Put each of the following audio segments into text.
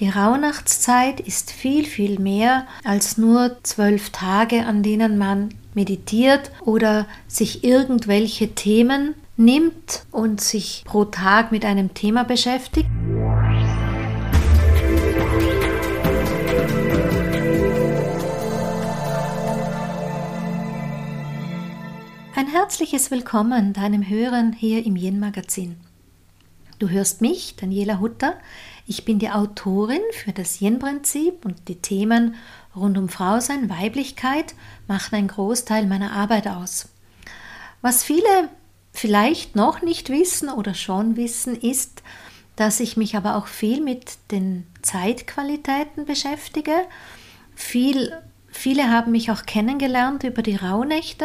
Die Rauhnachtszeit ist viel, viel mehr als nur zwölf Tage, an denen man meditiert oder sich irgendwelche Themen nimmt und sich pro Tag mit einem Thema beschäftigt. Ein herzliches Willkommen deinem Hören hier im Yin Magazin. Du hörst mich, Daniela Hutter. Ich bin die Autorin für das Yin-Prinzip und die Themen rund um Frausein, Weiblichkeit machen einen Großteil meiner Arbeit aus. Was viele vielleicht noch nicht wissen oder schon wissen, ist, dass ich mich aber auch viel mit den Zeitqualitäten beschäftige. Viel, viele haben mich auch kennengelernt über die Rauhnächte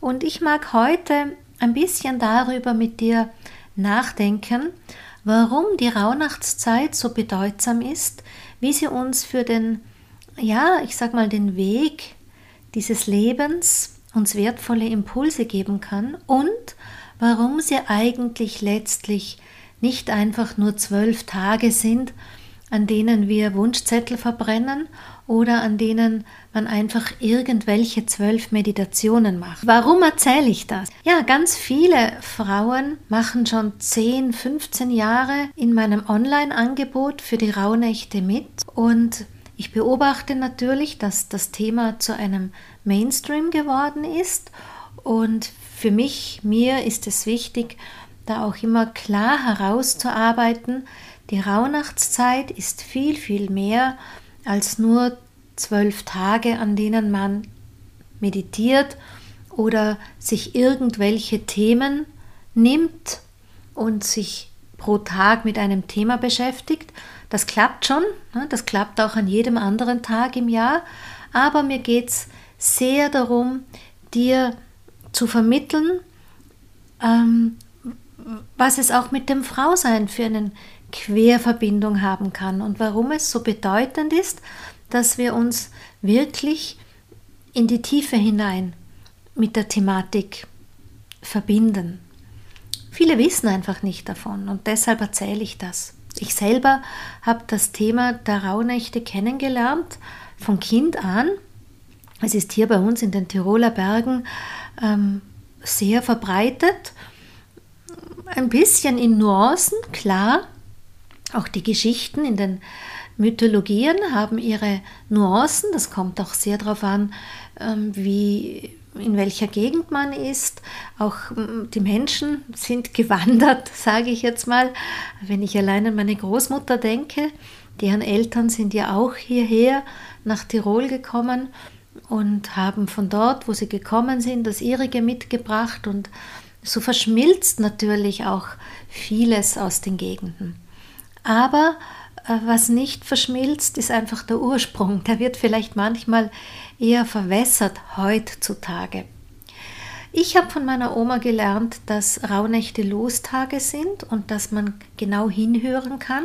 und ich mag heute ein bisschen darüber mit dir nachdenken, warum die Rauhnachtszeit so bedeutsam ist, wie sie uns für den, ja, ich sag mal, den Weg dieses Lebens uns wertvolle Impulse geben kann und warum sie eigentlich letztlich nicht einfach nur zwölf Tage sind, an denen wir Wunschzettel verbrennen oder an denen man einfach irgendwelche zwölf Meditationen macht. Warum erzähle ich das? Ja, ganz viele Frauen machen schon 10, 15 Jahre in meinem Online-Angebot für die Rauhnächte mit und ich beobachte natürlich, dass das Thema zu einem Mainstream geworden ist und für mich, mir ist es wichtig, da auch immer klar herauszuarbeiten, die Rauhnachtszeit ist viel, viel mehr als nur zwölf Tage, an denen man meditiert oder sich irgendwelche Themen nimmt und sich pro Tag mit einem Thema beschäftigt. Das klappt schon, ne? das klappt auch an jedem anderen Tag im Jahr, aber mir geht es sehr darum, dir zu vermitteln, ähm, was es auch mit dem Frausein für einen Querverbindung haben kann und warum es so bedeutend ist, dass wir uns wirklich in die Tiefe hinein mit der Thematik verbinden. Viele wissen einfach nicht davon und deshalb erzähle ich das. Ich selber habe das Thema der Rauhnächte kennengelernt von Kind an. Es ist hier bei uns in den Tiroler Bergen ähm, sehr verbreitet. Ein bisschen in Nuancen, klar, auch die Geschichten in den Mythologien haben ihre Nuancen, das kommt auch sehr darauf an, ähm, wie in welcher Gegend man ist. Auch ähm, die Menschen sind gewandert, sage ich jetzt mal. Wenn ich allein an meine Großmutter denke, deren Eltern sind ja auch hierher nach Tirol gekommen und haben von dort, wo sie gekommen sind, das ihrige mitgebracht und so verschmilzt natürlich auch vieles aus den Gegenden. Aber äh, was nicht verschmilzt, ist einfach der Ursprung. Der wird vielleicht manchmal eher verwässert heutzutage. Ich habe von meiner Oma gelernt, dass Rauhnächte Lostage sind und dass man genau hinhören kann.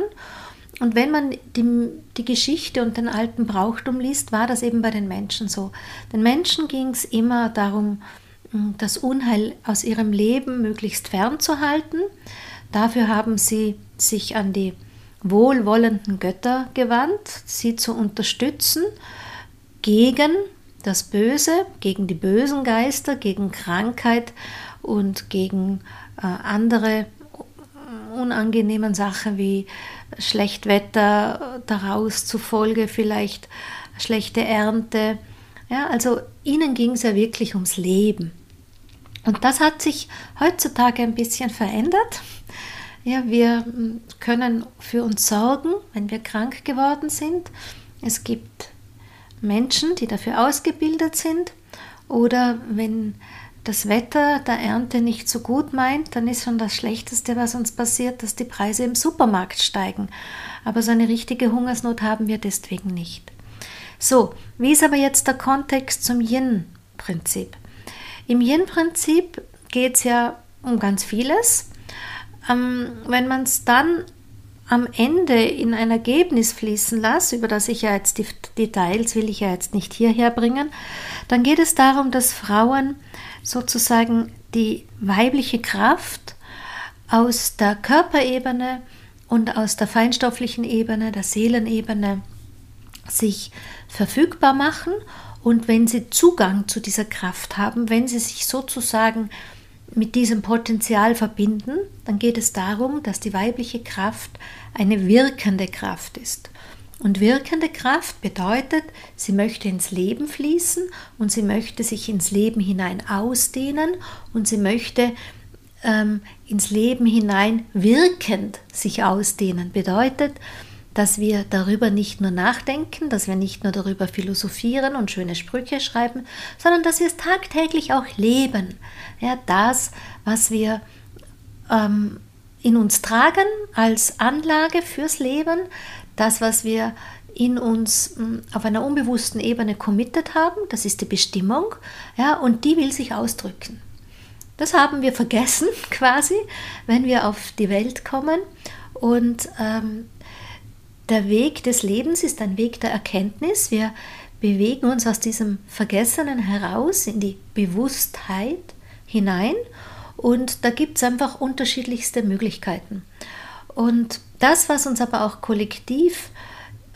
Und wenn man die, die Geschichte und den alten Brauchtum liest, war das eben bei den Menschen so. Den Menschen ging es immer darum, das Unheil aus ihrem Leben möglichst fernzuhalten. Dafür haben sie sich an die wohlwollenden Götter gewandt, sie zu unterstützen gegen das Böse, gegen die bösen Geister, gegen Krankheit und gegen äh, andere unangenehmen Sachen wie Schlechtwetter daraus zufolge vielleicht schlechte Ernte. Ja, also ihnen ging es ja wirklich ums Leben. Und das hat sich heutzutage ein bisschen verändert. Ja, wir hm, können für uns sorgen, wenn wir krank geworden sind. Es gibt Menschen, die dafür ausgebildet sind. Oder wenn das Wetter der Ernte nicht so gut meint, dann ist schon das Schlechteste, was uns passiert, dass die Preise im Supermarkt steigen. Aber so eine richtige Hungersnot haben wir deswegen nicht. So, wie ist aber jetzt der Kontext zum Yin-Prinzip? Im Yin-Prinzip geht es ja um ganz vieles ähm, wenn man es dann am Ende in ein Ergebnis fließen lässt, über das ich ja jetzt die Details will ich ja jetzt nicht hierher bringen, dann geht es darum, dass Frauen sozusagen die weibliche Kraft aus der Körperebene und aus der feinstofflichen Ebene, der Seelenebene sich verfügbar machen und wenn sie Zugang zu dieser Kraft haben, wenn sie sich sozusagen mit diesem Potenzial verbinden, dann geht es darum, dass die weibliche Kraft eine wirkende Kraft ist. Und wirkende Kraft bedeutet, sie möchte ins Leben fließen und sie möchte sich ins Leben hinein ausdehnen und sie möchte ähm, ins Leben hinein wirkend sich ausdehnen. Bedeutet, dass wir darüber nicht nur nachdenken, dass wir nicht nur darüber philosophieren und schöne Sprüche schreiben, sondern dass wir es tagtäglich auch leben. Ja, das, was wir ähm, in uns tragen als Anlage fürs Leben, das, was wir in uns hm, auf einer unbewussten Ebene committed haben, das ist die Bestimmung, ja, und die will sich ausdrücken. Das haben wir vergessen quasi, wenn wir auf die Welt kommen. Und ähm, der Weg des Lebens ist ein Weg der Erkenntnis. Wir bewegen uns aus diesem Vergessenen heraus in die Bewusstheit hinein. Und da gibt es einfach unterschiedlichste Möglichkeiten. Und das, was uns aber auch kollektiv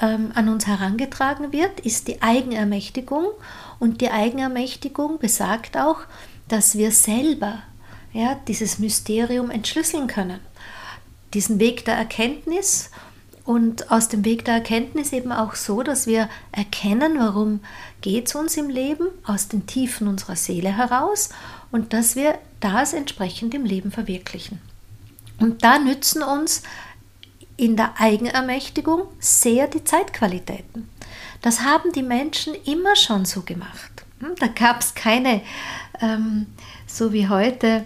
ähm, an uns herangetragen wird, ist die Eigenermächtigung. Und die Eigenermächtigung besagt auch, dass wir selber ja, dieses Mysterium entschlüsseln können. Diesen Weg der Erkenntnis und aus dem Weg der Erkenntnis eben auch so, dass wir erkennen, warum geht es uns im Leben, aus den Tiefen unserer Seele heraus und dass wir das entsprechend im Leben verwirklichen. Und da nützen uns in der Eigenermächtigung sehr die Zeitqualitäten. Das haben die Menschen immer schon so gemacht. Hm, da gab es keine, ähm, so wie heute,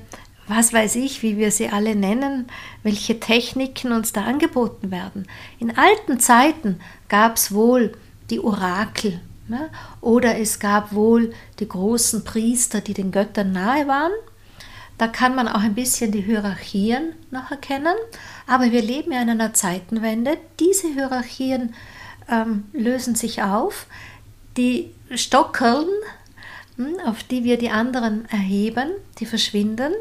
was weiß ich, wie wir sie alle nennen, welche Techniken uns da angeboten werden. In alten Zeiten gab es wohl die Orakel ne? oder es gab wohl die großen Priester, die den Göttern nahe waren. Da kann man auch ein bisschen die Hierarchien noch erkennen, aber wir leben ja in einer Zeitenwende. Diese Hierarchien ähm, lösen sich auf. Die Stockeln, hm, auf die wir die anderen erheben, die verschwinden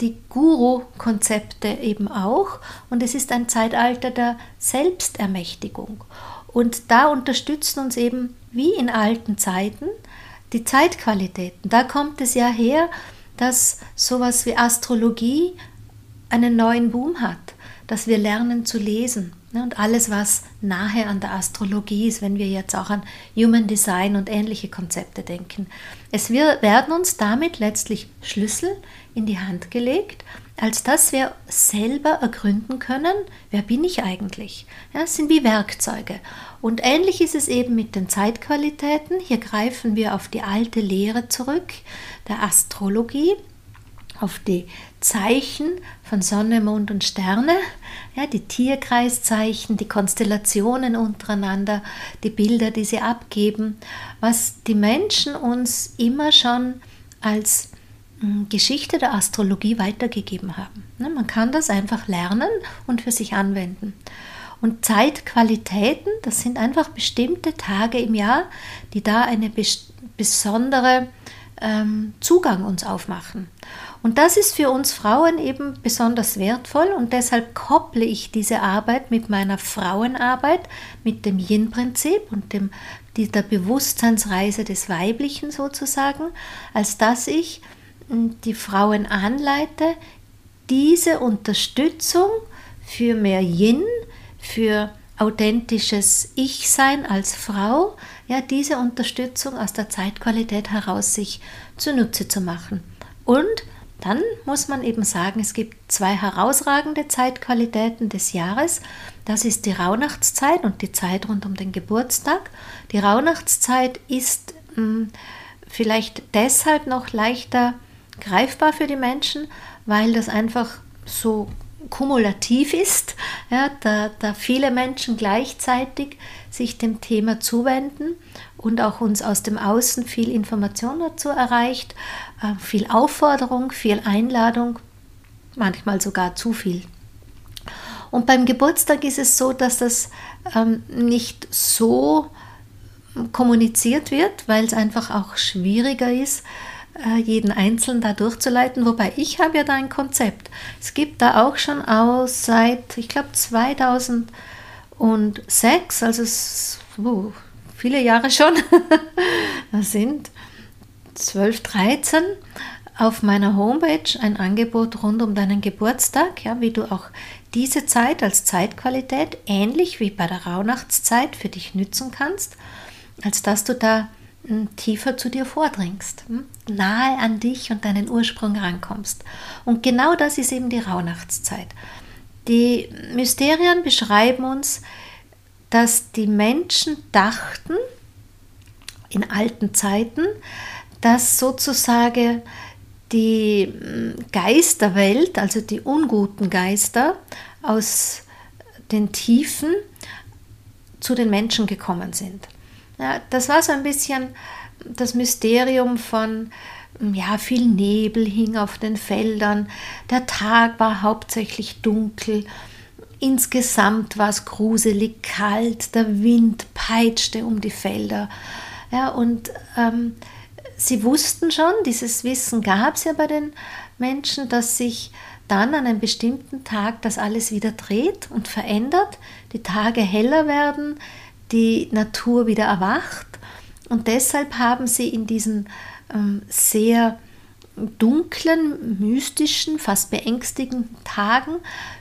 die Guru-Konzepte eben auch. Und es ist ein Zeitalter der Selbstermächtigung. Und da unterstützen uns eben, wie in alten Zeiten, die Zeitqualitäten. Da kommt es ja her, dass sowas wie Astrologie einen neuen Boom hat, dass wir lernen zu lesen. Ne, und alles, was nahe an der Astrologie ist, wenn wir jetzt auch an Human Design und ähnliche Konzepte denken. Es werden uns damit letztlich Schlüssel in die Hand gelegt, als dass wir selber ergründen können, wer bin ich eigentlich? Ja, das sind wie Werkzeuge. Und ähnlich ist es eben mit den Zeitqualitäten. Hier greifen wir auf die alte Lehre zurück, der Astrologie, auf die Zeichen von Sonne, Mond und Sterne, ja, die Tierkreiszeichen, die Konstellationen untereinander, die Bilder, die sie abgeben, was die Menschen uns immer schon als hm, Geschichte der Astrologie weitergegeben haben. Ne, man kann das einfach lernen und für sich anwenden. Und Zeitqualitäten, das sind einfach bestimmte Tage im Jahr, die da eine besondere ähm, Zugang uns aufmachen. Und das ist für uns Frauen eben besonders wertvoll und deshalb kopple ich diese Arbeit mit meiner Frauenarbeit, mit dem Yin-Prinzip und dem, der Bewusstseinsreise des Weiblichen sozusagen, als dass ich hm, die Frauen anleite, diese Unterstützung für mehr Yin, für authentisches Ich-Sein als Frau, ja, diese Unterstützung aus der Zeitqualität heraus sich zunutze zu machen. Und dann muss man eben sagen, es gibt zwei herausragende Zeitqualitäten des Jahres. Das ist die Rauhnachtszeit und die Zeit rund um den Geburtstag. Die Rauhnachtszeit ist mh, hm, vielleicht deshalb noch leichter greifbar für die Menschen, weil das einfach so kumulativ ist, ja, da, da viele Menschen gleichzeitig sich dem Thema zuwenden und auch uns aus dem Außen viel Information dazu erreicht, äh, viel Aufforderung, viel Einladung, manchmal sogar zu viel. Und beim Geburtstag ist es so, dass das ähm, nicht so kommuniziert wird, weil es einfach auch schwieriger ist, jeden Einzelnen da durchzuleiten, wobei ich habe ja da ein Konzept. Es gibt da auch schon aus seit, ich glaube, 2006, also es, uh, viele Jahre schon, das sind 12, 13, auf meiner Homepage ein Angebot rund um deinen Geburtstag, ja, wie du auch diese Zeit als Zeitqualität ähnlich wie bei der Rauhnachtszeit für dich nützen kannst, als dass du da tiefer zu dir vordringst, hm, nahe an dich und deinen Ursprung rankommst. Und genau das ist eben die Rauhnachtszeit. Die Mysterien beschreiben uns, dass die Menschen dachten in alten Zeiten, dass sozusagen die hm, Geisterwelt, also die unguten Geister aus den Tiefen zu den Menschen gekommen sind. Ja, das war so ein bisschen das Mysterium von, ja, viel Nebel hing auf den Feldern, der Tag war hauptsächlich dunkel, insgesamt war es gruselig kalt, der Wind peitschte um die Felder. Ja, und ähm, sie wussten schon, dieses Wissen gab es ja bei den Menschen, dass sich dann an einem bestimmten Tag das alles wieder dreht und verändert, die Tage heller werden, die Natur wieder erwacht. Und deshalb haben sie in diesen ähm, sehr dunklen, mystischen, fast beängstigenden Tagen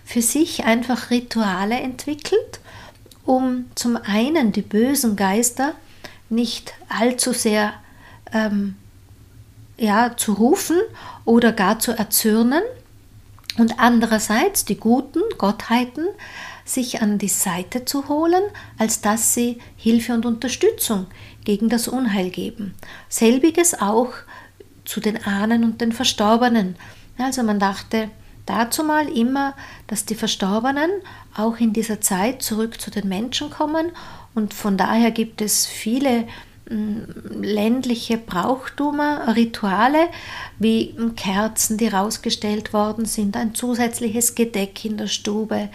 für sich einfach Rituale entwickelt, um zum einen die bösen Geister nicht allzu sehr ähm, ja, zu rufen oder gar zu erzürnen und andererseits die guten Gottheiten sich an die Seite zu holen, als dass sie Hilfe und Unterstützung gegen das Unheil geben. Selbiges auch zu den Ahnen und den Verstorbenen. Also man dachte dazu mal immer, dass die Verstorbenen auch in dieser Zeit zurück zu den Menschen kommen und von daher gibt es viele ländliche Brauchtumer, Rituale wie Kerzen, die rausgestellt worden sind, ein zusätzliches Gedeck in der Stube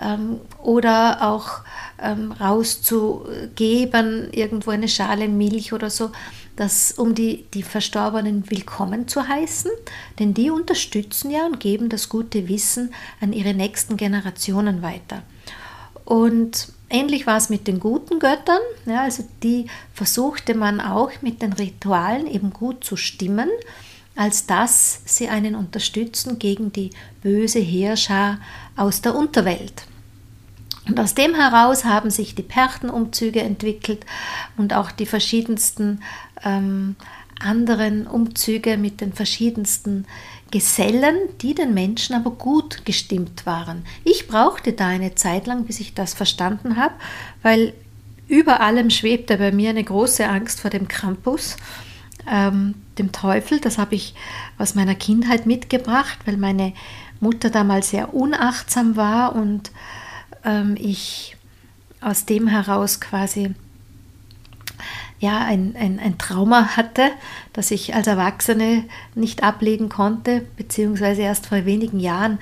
ähm, oder auch ähm, rauszugeben, irgendwo eine Schale Milch oder so, das, um die, die Verstorbenen willkommen zu heißen, denn die unterstützen ja und geben das gute Wissen an ihre nächsten Generationen weiter. Und Ähnlich war es mit den guten Göttern, ja, also die versuchte man auch mit den Ritualen eben gut zu stimmen, als dass sie einen unterstützen gegen die böse Heerschar aus der Unterwelt. Und aus dem heraus haben sich die Perchtenumzüge entwickelt und auch die verschiedensten ähm, anderen Umzüge mit den verschiedensten Gesellen, die den Menschen aber gut gestimmt waren. Ich brauchte da eine Zeit lang, bis ich das verstanden habe, weil über allem schwebte bei mir eine große Angst vor dem Krampus, ähm, dem Teufel. Das habe ich aus meiner Kindheit mitgebracht, weil meine Mutter damals sehr unachtsam war und ähm, ich aus dem heraus quasi ja, ein, ein, ein Trauma hatte, das ich als Erwachsene nicht ablegen konnte, beziehungsweise erst vor wenigen Jahren,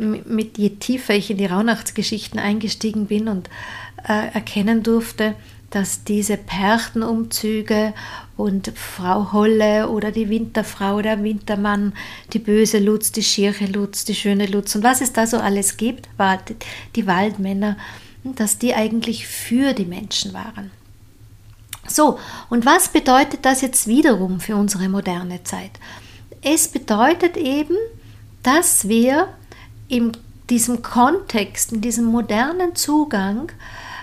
mit je tiefer ich in die Rauhnachtsgeschichten eingestiegen bin und äh, erkennen durfte, dass diese Perchtenumzüge und Frau Holle oder die Winterfrau, der Wintermann, die böse Lutz, die schiere Lutz, die schöne Lutz und was es da so alles gibt, war die Waldmänner, dass die eigentlich für die Menschen waren. So, und was bedeutet das jetzt wiederum für unsere moderne Zeit? Es bedeutet eben, dass wir in diesem Kontext, in diesem modernen Zugang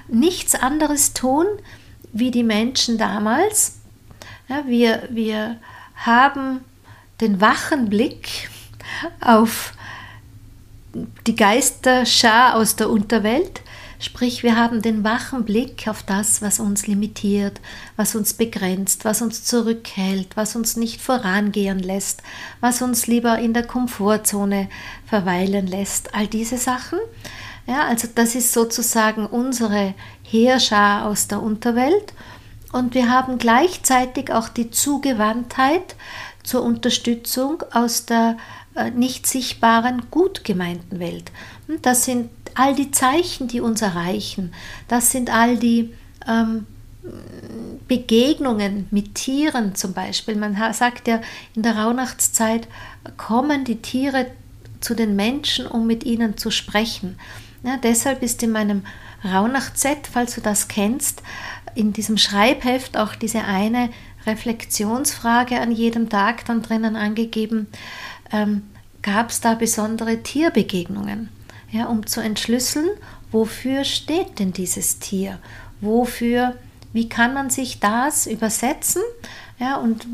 nichts anderes tun wie die Menschen damals. Ja, wir, wir haben den wachen Blick auf die Geisterschar aus der Unterwelt Sprich, wir haben den wachen Blick auf das, was uns limitiert, was uns begrenzt, was uns zurückhält, was uns nicht vorangehen lässt, was uns lieber in der Komfortzone verweilen lässt. All diese Sachen. Ja, also das ist sozusagen unsere Heerschar aus der Unterwelt. Und wir haben gleichzeitig auch die Zugewandtheit zur Unterstützung aus der äh, nicht sichtbaren, gut gemeinten Welt. Das sind all die Zeichen, die uns erreichen. Das sind all die ähm, Begegnungen mit Tieren zum Beispiel. Man sagt ja, in der Rauhnachtszeit kommen die Tiere zu den Menschen, um mit ihnen zu sprechen. Ja, deshalb ist in meinem Rauhnacht-Set, falls du das kennst, in diesem Schreibheft auch diese eine Reflexionsfrage an jedem Tag dann drinnen angegeben. Ähm, Gab es da besondere Tierbegegnungen, ja, um zu entschlüsseln, wofür steht denn dieses Tier? Wofür, wie kann man sich das übersetzen? Ja, und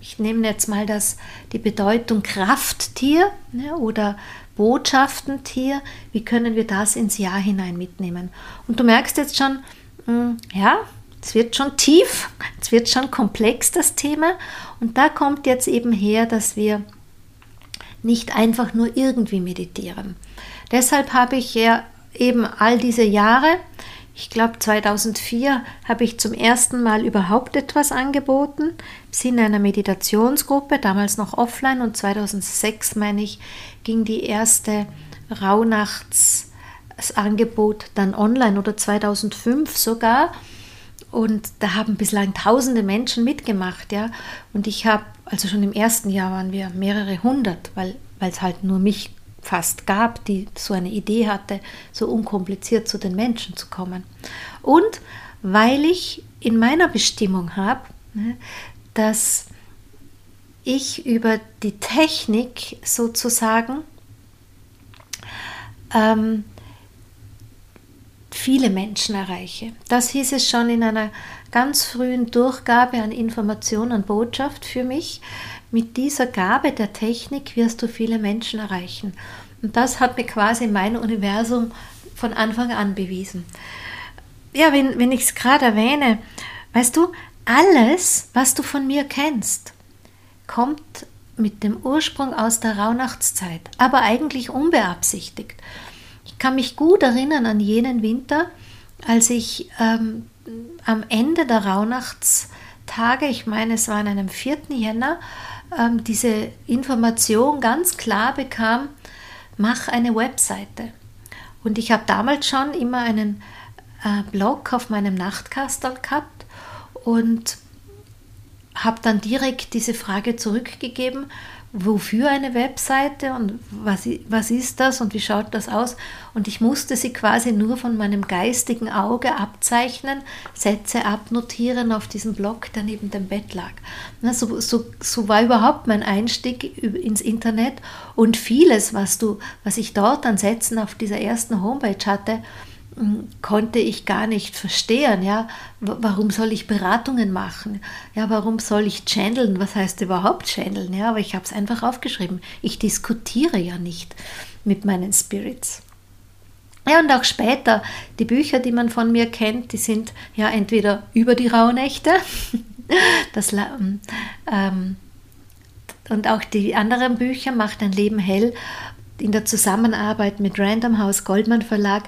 ich nehme jetzt mal das, die Bedeutung Krafttier ja, oder Botschaftentier. Wie können wir das ins Jahr hinein mitnehmen? Und du merkst jetzt schon, hm, ja, es wird schon tief, es wird schon komplex, das Thema. Und da kommt jetzt eben her, dass wir nicht einfach nur irgendwie meditieren. Deshalb habe ich ja eben all diese Jahre, ich glaube 2004 habe ich zum ersten Mal überhaupt etwas angeboten, im Sinne einer Meditationsgruppe, damals noch offline und 2006 meine ich, ging die erste Rauhnachtsangebot dann online oder 2005 sogar. Und da haben bislang tausende Menschen mitgemacht, ja. Und ich habe, also schon im ersten Jahr waren wir mehrere hundert, weil es halt nur mich fast gab, die so eine Idee hatte, so unkompliziert zu den Menschen zu kommen. Und weil ich in meiner Bestimmung habe, ne, dass ich über die Technik sozusagen ähm, viele Menschen erreiche. Das hieß es schon in einer ganz frühen Durchgabe an Information und Botschaft für mich. Mit dieser Gabe der Technik wirst du viele Menschen erreichen. Und das hat mir quasi mein Universum von Anfang an bewiesen. Ja, wenn, wenn ich es gerade erwähne, weißt du, alles, was du von mir kennst, kommt mit dem Ursprung aus der Rauhnachtszeit, aber eigentlich unbeabsichtigt. Ich kann mich gut erinnern an jenen Winter, als ich ähm, am Ende der Rauhnachtstage, ich meine es war an einem 4. Jänner, ähm, diese Information ganz klar bekam, mach eine Webseite. Und ich habe damals schon immer einen äh, Blog auf meinem Nachtkastel gehabt und habe dann direkt diese Frage zurückgegeben, wofür eine Webseite und was, was ist das und wie schaut das aus. Und ich musste sie quasi nur von meinem geistigen Auge abzeichnen, Sätze abnotieren auf diesem Blog, der neben dem Bett lag. So, so, so war überhaupt mein Einstieg ins Internet und vieles, was, du, was ich dort an Sätzen auf dieser ersten Homepage hatte, konnte ich gar nicht verstehen, ja, warum soll ich Beratungen machen? Ja, warum soll ich channeln? Was heißt überhaupt channeln? Ja, aber ich habe es einfach aufgeschrieben. Ich diskutiere ja nicht mit meinen Spirits. Ja, und auch später, die Bücher, die man von mir kennt, die sind ja entweder über die Rauhnächte, das, ähm, und auch die anderen Bücher, Macht dein Leben hell, in der Zusammenarbeit mit Random House Goldman Verlag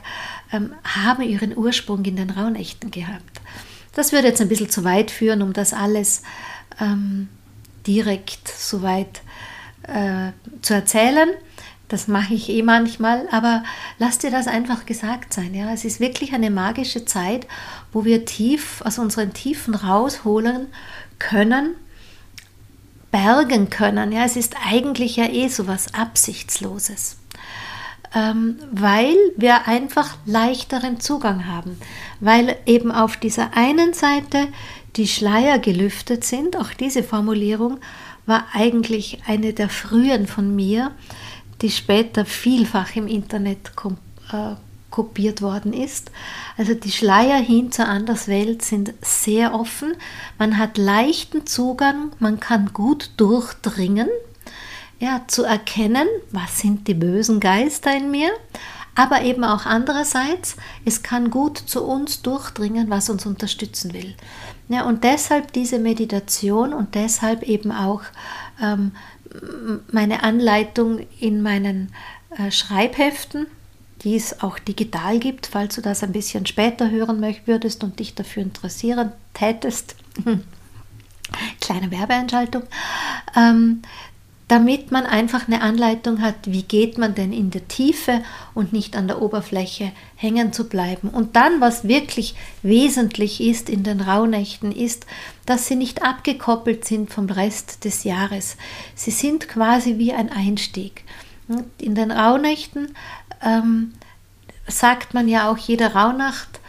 ähm, haben ihren Ursprung in den Rauhnächten gehabt. Das würde jetzt ein bisschen zu weit führen, um das alles ähm, direkt so weit äh, zu erzählen. Das mache ich eh manchmal, aber lass dir das einfach gesagt sein. Ja, es ist wirklich eine magische Zeit, wo wir tief aus unseren Tiefen rausholen können, bergen können. Ja, es ist eigentlich ja eh so was Absichtsloses ähm, weil wir einfach leichteren Zugang haben, weil eben auf dieser einen Seite die Schleier gelüftet sind. Auch diese Formulierung war eigentlich eine der frühen von mir, die später vielfach im Internet äh, kopiert worden ist. Also die Schleier hin zur Anderswelt sind sehr offen. Man hat leichten Zugang, man kann gut durchdringen ja, zu erkennen, was sind die bösen Geister in mir, aber eben auch andererseits, es kann gut zu uns durchdringen, was uns unterstützen will. Ja, und deshalb diese Meditation und deshalb eben auch ähm, meine Anleitung in meinen äh, Schreibheften, die es auch digital gibt, falls du das ein bisschen später hören würdest und dich dafür interessieren tätest. Kleine Werbeeinschaltung. Ähm, damit man einfach eine Anleitung hat, wie geht man denn in der Tiefe und nicht an der Oberfläche hängen zu bleiben. Und dann, was wirklich wesentlich ist in den Rauhnächten, ist, dass sie nicht abgekoppelt sind vom Rest des Jahres. Sie sind quasi wie ein Einstieg. In den Rauhnächten ähm, sagt man ja auch, jede Rauhnacht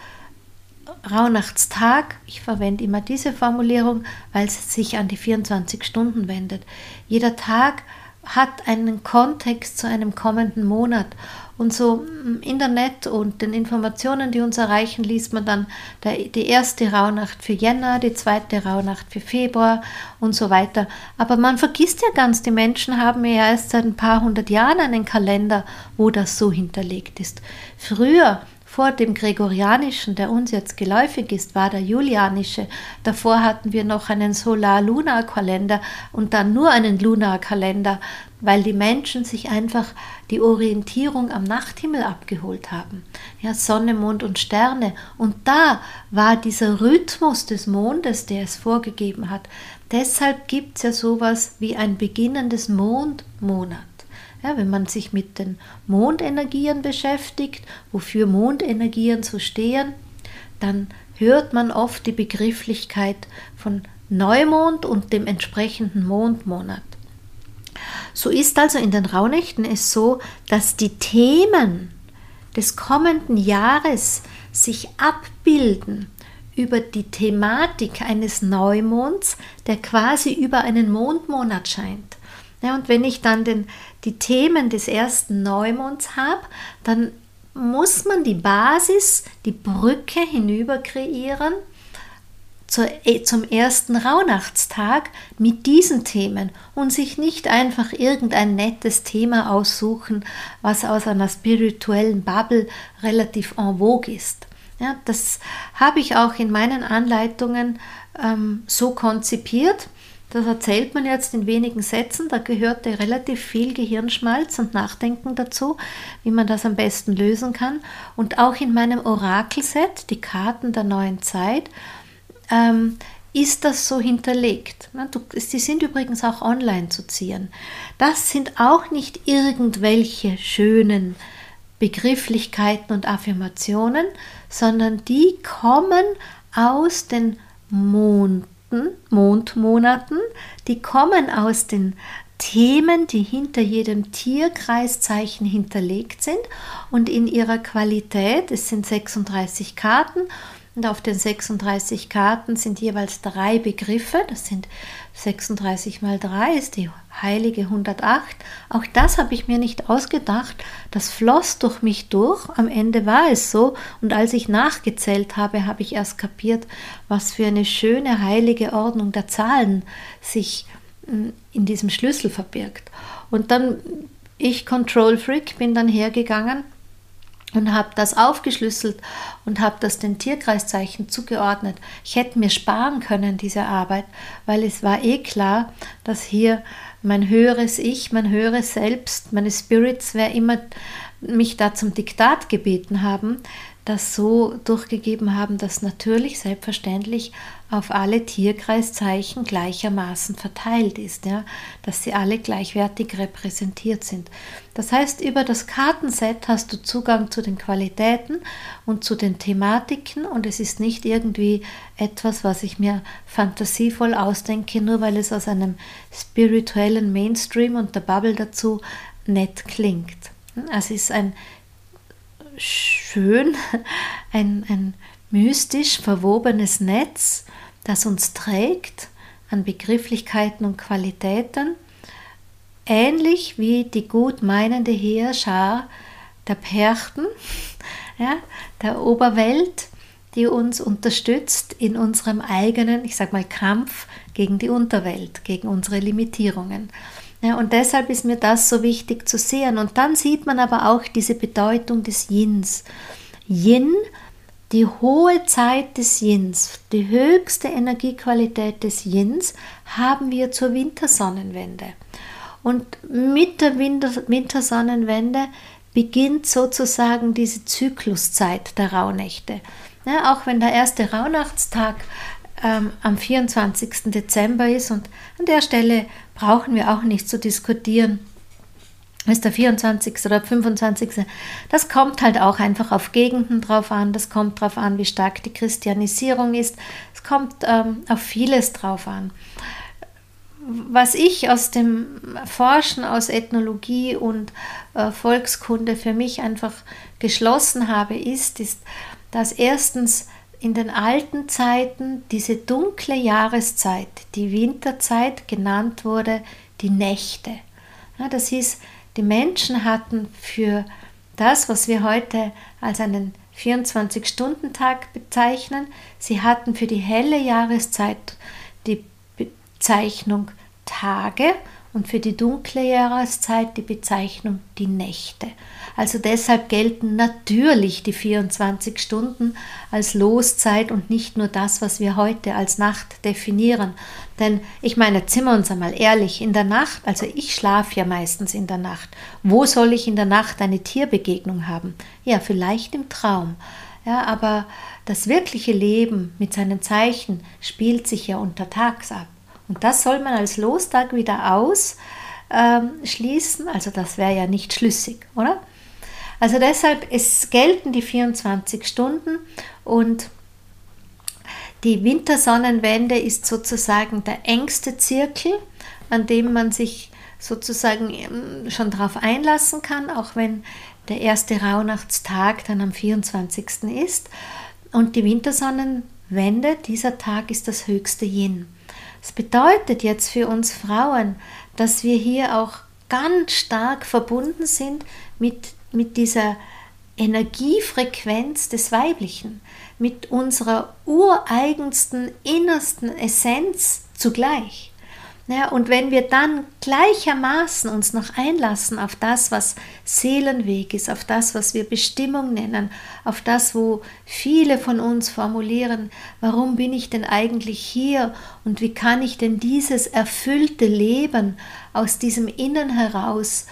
Rauhnachtstag, ich verwende immer diese Formulierung, weil es sich an die 24 Stunden wendet. Jeder Tag hat einen Kontext zu einem kommenden Monat. Und so im Internet und den Informationen, die uns erreichen, liest man dann die erste Rauhnacht für Jänner, die zweite Rauhnacht für Februar und so weiter. Aber man vergisst ja ganz, die Menschen haben ja erst seit ein paar hundert Jahren einen Kalender, wo das so hinterlegt ist. Früher vor dem Gregorianischen, der uns jetzt geläufig ist, war der Julianische. Davor hatten wir noch einen Solar-Lunar-Kalender und dann nur einen Lunar-Kalender, weil die Menschen sich einfach die Orientierung am Nachthimmel abgeholt haben. Ja, Sonne, Mond und Sterne. Und da war dieser Rhythmus des Mondes, der es vorgegeben hat. Deshalb gibt es ja sowas wie ein beginnendes Mondmonat. Ja, wenn man sich mit den Mondenergien beschäftigt, wofür Mondenergien so stehen, dann hört man oft die Begrifflichkeit von Neumond und dem entsprechenden Mondmonat. So ist also in den Rauhnächten es so, dass die Themen des kommenden Jahres sich abbilden über die Thematik eines Neumonds, der quasi über einen Mondmonat scheint. Ja, und wenn ich dann den, die Themen des ersten Neumonds habe, dann muss man die Basis, die Brücke hinüber kreieren zur, äh, zum ersten Rauhnachtstag mit diesen Themen und sich nicht einfach irgendein nettes Thema aussuchen, was aus einer spirituellen Bubble relativ en vogue ist. Ja, das habe ich auch in meinen Anleitungen ähm, so konzipiert das erzählt man jetzt in wenigen Sätzen, da gehörte relativ viel Gehirnschmalz und Nachdenken dazu, wie man das am besten lösen kann. Und auch in meinem Orakelset, die Karten der neuen Zeit, ähm, ist das so hinterlegt. Die sind übrigens auch online zu ziehen. Das sind auch nicht irgendwelche schönen Begrifflichkeiten und Affirmationen, sondern die kommen aus den Monden Mondmonaten, die kommen aus den Themen, die hinter jedem Tierkreiszeichen hinterlegt sind. Und in ihrer Qualität, es sind 36 Karten und auf den 36 Karten sind jeweils drei Begriffe, das sind 36 mal 3 ist die heilige 108. Auch das habe ich mir nicht ausgedacht, das floss durch mich durch, am Ende war es so und als ich nachgezählt habe, habe ich erst kapiert, was für eine schöne heilige Ordnung der Zahlen sich hm, in diesem Schlüssel verbirgt. Und dann, ich Control Freak, bin dann hergegangen und habe das aufgeschlüsselt und habe das den Tierkreiszeichen zugeordnet. Ich hätte mir sparen können diese Arbeit, weil es war eh klar, dass hier mein höheres Ich, mein höheres Selbst, meine Spirits, wer immer mich da zum Diktat gebeten haben, das so durchgegeben haben, dass natürlich selbstverständlich auf alle Tierkreiszeichen gleichermaßen verteilt ist, ja, dass sie alle gleichwertig repräsentiert sind. Das heißt, über das Kartenset hast du Zugang zu den Qualitäten und zu den Thematiken und es ist nicht irgendwie etwas, was ich mir fantasievoll ausdenke, nur weil es aus einem spirituellen Mainstream und der Bubble dazu nett klingt. Also es ist ein schön, ein, ein mystisch verwobenes Netz, das uns trägt an Begrifflichkeiten und Qualitäten, ähnlich wie die gut meinende Heerschar der Perchten, ja, der Oberwelt, die uns unterstützt in unserem eigenen, ich sag mal, Kampf gegen die Unterwelt, gegen unsere Limitierungen. Ja, und deshalb ist mir das so wichtig zu sehen. Und dann sieht man aber auch diese Bedeutung des Yins. Yin, die hohe Zeit des Yins, die höchste Energiequalität des Yins haben wir zur Wintersonnenwende. Und mit der Winter Wintersonnenwende beginnt sozusagen diese Zykluszeit der Rauhnächte. Ja, auch wenn der erste Rauhnachtstag ähm, am 24. Dezember ist. Und an der Stelle brauchen wir auch nicht zu diskutieren. Ist der 24. oder 25. Das kommt halt auch einfach auf Gegenden drauf an. Das kommt drauf an, wie stark die Christianisierung ist. Es kommt ähm, auf vieles drauf an. Was ich aus dem Forschen aus Ethnologie und äh, Volkskunde für mich einfach geschlossen habe, ist, ist, dass erstens in den alten Zeiten diese dunkle Jahreszeit, die Winterzeit genannt wurde, die Nächte. Ja, das hieß, die Menschen hatten für das, was wir heute als einen 24-Stunden-Tag bezeichnen, sie hatten für die helle Jahreszeit die Bezeichnung Tage und für die dunkle Jahreszeit die Bezeichnung die Nächte. Also deshalb gelten natürlich die 24 Stunden als Loszeit und nicht nur das, was wir heute als Nacht definieren. Denn ich meine, sind wir uns einmal ehrlich, in der Nacht, also ich schlafe ja meistens in der Nacht. Wo soll ich in der Nacht eine Tierbegegnung haben? Ja, vielleicht im Traum. Ja, aber das wirkliche Leben mit seinen Zeichen spielt sich ja untertags ab. Und das soll man als Lostag wieder ausschließen. Ähm, also das wäre ja nicht schlüssig, oder? Also deshalb, es gelten die 24 Stunden und die Wintersonnenwende ist sozusagen der engste Zirkel, an dem man sich sozusagen ähm, schon darauf einlassen kann, auch wenn der erste Rauhnachtstag dann am 24. ist. Und die Wintersonnenwende, dieser Tag ist das höchste Yin. Das bedeutet jetzt für uns Frauen, dass wir hier auch ganz stark verbunden sind mit mit dieser Energiefrequenz des Weiblichen, mit unserer ureigensten, innersten Essenz zugleich. Ja, und wenn wir dann gleichermaßen uns noch einlassen auf das, was Seelenweg ist, auf das, was wir Bestimmung nennen, auf das, wo viele von uns formulieren, warum bin ich denn eigentlich hier und wie kann ich denn dieses erfüllte Leben aus diesem Innen heraus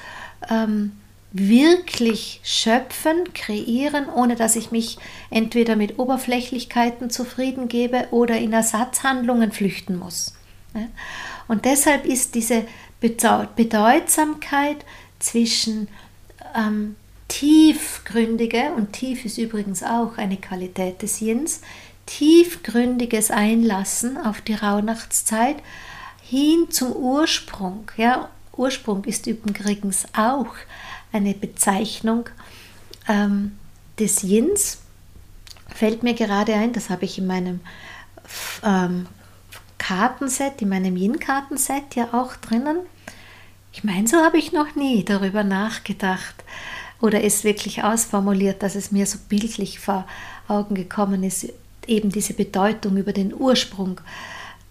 ähm, wirklich schöpfen, kreieren, ohne dass ich mich entweder mit Oberflächlichkeiten zufrieden gebe oder in Ersatzhandlungen flüchten muss. Und deshalb ist diese Bedeutsamkeit zwischen ähm, tiefgründige, und tief ist übrigens auch eine Qualität des Jins, tiefgründiges Einlassen auf die Rauhnachtszeit hin zum Ursprung. Ja, Ursprung ist übrigens auch eine Bezeichnung ähm, des Yins. Fällt mir gerade ein, das habe ich in meinem ähm, Kartenset, in meinem Yin-Kartenset ja auch drinnen. Ich meine, so habe ich noch nie darüber nachgedacht oder es wirklich ausformuliert, dass es mir so bildlich vor Augen gekommen ist, eben diese Bedeutung über den Ursprung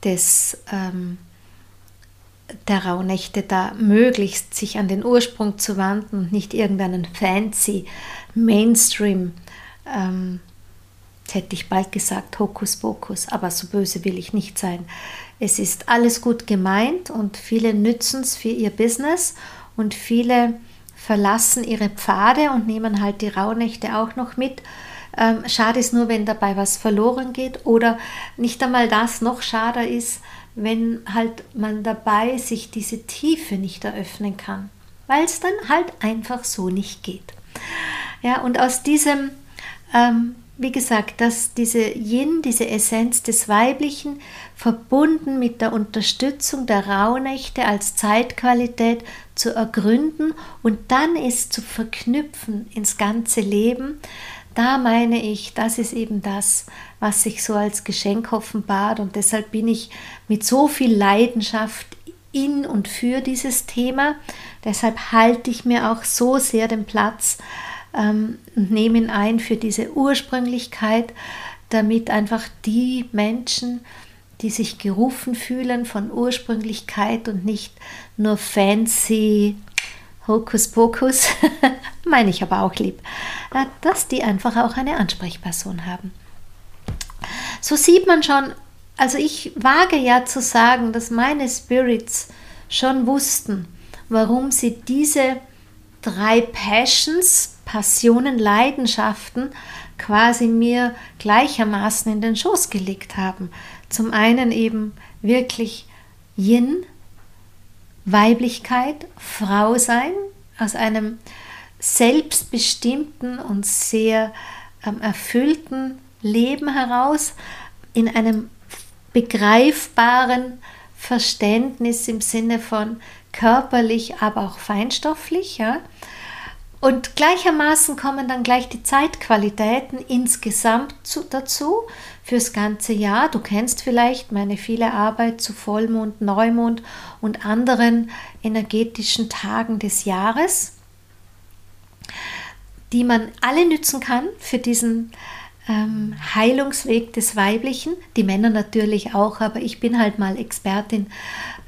des ähm, der Rauhnächte da möglichst sich an den Ursprung zu wenden und nicht irgendeinen fancy Mainstream, ähm, hätte ich bald gesagt, Hokuspokus, aber so böse will ich nicht sein. Es ist alles gut gemeint und viele nützen es für ihr Business und viele verlassen ihre Pfade und nehmen halt die Rauhnächte auch noch mit. Ähm, schade ist nur, wenn dabei was verloren geht oder nicht einmal das noch schade ist, wenn halt man dabei sich diese Tiefe nicht eröffnen kann, weil es dann halt einfach so nicht geht. Ja, und aus diesem, ähm, wie gesagt, dass diese Yin, diese Essenz des Weiblichen, verbunden mit der Unterstützung der Rauhnächte als Zeitqualität zu ergründen und dann es zu verknüpfen ins ganze Leben, da meine ich, das ist eben das, was sich so als Geschenk offenbart und deshalb bin ich mit so viel Leidenschaft in und für dieses Thema. Deshalb halte ich mir auch so sehr den Platz ähm, und nehme ihn ein für diese Ursprünglichkeit, damit einfach die Menschen, die sich gerufen fühlen von Ursprünglichkeit und nicht nur fancy Hokuspokus, meine ich aber auch lieb, äh, dass die einfach auch eine Ansprechperson haben. So sieht man schon, also ich wage ja zu sagen, dass meine Spirits schon wussten, warum sie diese drei Passions, Passionen, Leidenschaften quasi mir gleichermaßen in den Schoß gelegt haben. Zum einen eben wirklich Yin, Weiblichkeit, Frau sein, aus einem selbstbestimmten und sehr ähm, erfüllten Leben heraus, in einem begreifbaren Verständnis im Sinne von körperlich, aber auch feinstofflich. Ja? Und gleichermaßen kommen dann gleich die Zeitqualitäten insgesamt zu, dazu fürs ganze Jahr. Du kennst vielleicht meine viele Arbeit zu Vollmond, Neumond und anderen energetischen Tagen des Jahres, die man alle nützen kann für diesen ähm, Heilungsweg des Weiblichen, die Männer natürlich auch, aber ich bin halt mal Expertin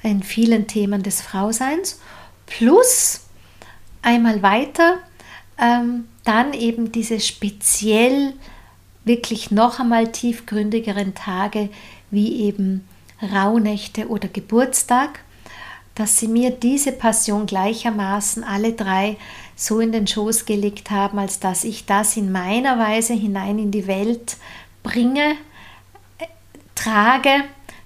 in vielen Themen des Frauseins. Plus einmal weiter, ähm, dann eben diese speziell wirklich noch einmal tiefgründigeren Tage wie eben Rauhnächte oder Geburtstag, dass sie mir diese Passion gleichermaßen alle drei so in den Schoß gelegt haben, als dass ich das in meiner Weise hinein in die Welt bringe, trage,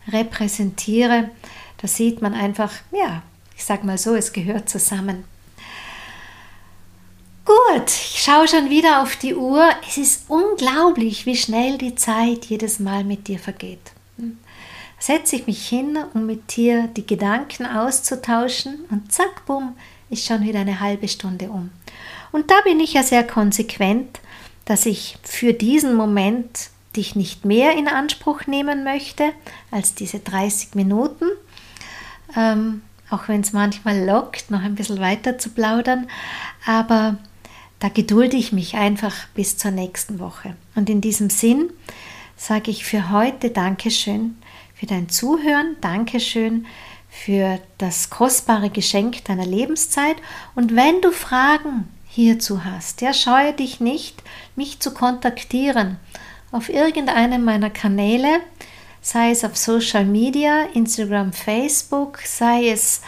repräsentiere. Da sieht man einfach, ja, ich sag mal so, es gehört zusammen. Gut, ich schaue schon wieder auf die Uhr. Es ist unglaublich, wie schnell die Zeit jedes Mal mit dir vergeht. Setze ich mich hin, um mit dir die Gedanken auszutauschen und zack, bumm, ist schon wieder eine halbe Stunde um. Und da bin ich ja sehr konsequent, dass ich für diesen Moment dich nicht mehr in Anspruch nehmen möchte als diese 30 Minuten. Ähm, auch wenn es manchmal lockt, noch ein bisschen weiter zu plaudern. Aber da gedulde ich mich einfach bis zur nächsten Woche. Und in diesem Sinn sage ich für heute Dankeschön für dein Zuhören, Dankeschön für das kostbare Geschenk deiner Lebenszeit. Und wenn du Fragen hierzu hast, ja, scheue dich nicht, mich zu kontaktieren auf irgendeinem meiner Kanäle, sei es auf Social Media, Instagram, Facebook, sei es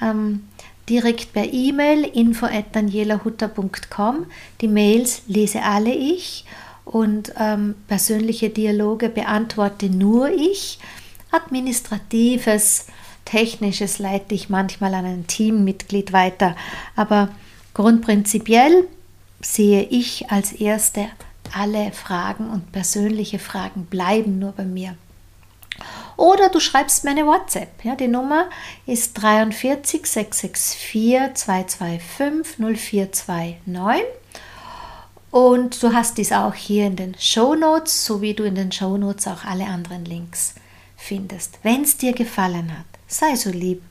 ähm, direkt per E-Mail info@danielahutter.com. Die Mails lese alle ich und ähm, persönliche Dialoge beantworte nur ich. Administratives, technisches leite ich manchmal an ein Teammitglied weiter, aber grundprinzipiell sehe ich als Erste alle Fragen und persönliche Fragen bleiben nur bei mir. Oder du schreibst mir eine WhatsApp. Ja, die Nummer ist 43 664 225 0429. Und du hast dies auch hier in den Show Notes, so wie du in den Show Notes auch alle anderen Links findest. Wenn es dir gefallen hat, sei so lieb.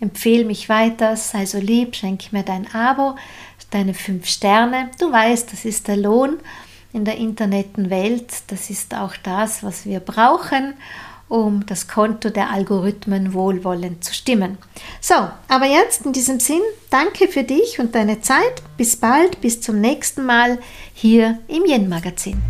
Empfehle mich weiter, sei so lieb, schenke mir dein Abo, deine fünf Sterne. Du weißt, das ist der Lohn in der Internetenwelt. Das ist auch das, was wir brauchen, um das Konto der Algorithmen wohlwollend zu stimmen. So, aber jetzt in diesem Sinn, danke für dich und deine Zeit. Bis bald, bis zum nächsten Mal hier im Yen-Magazin.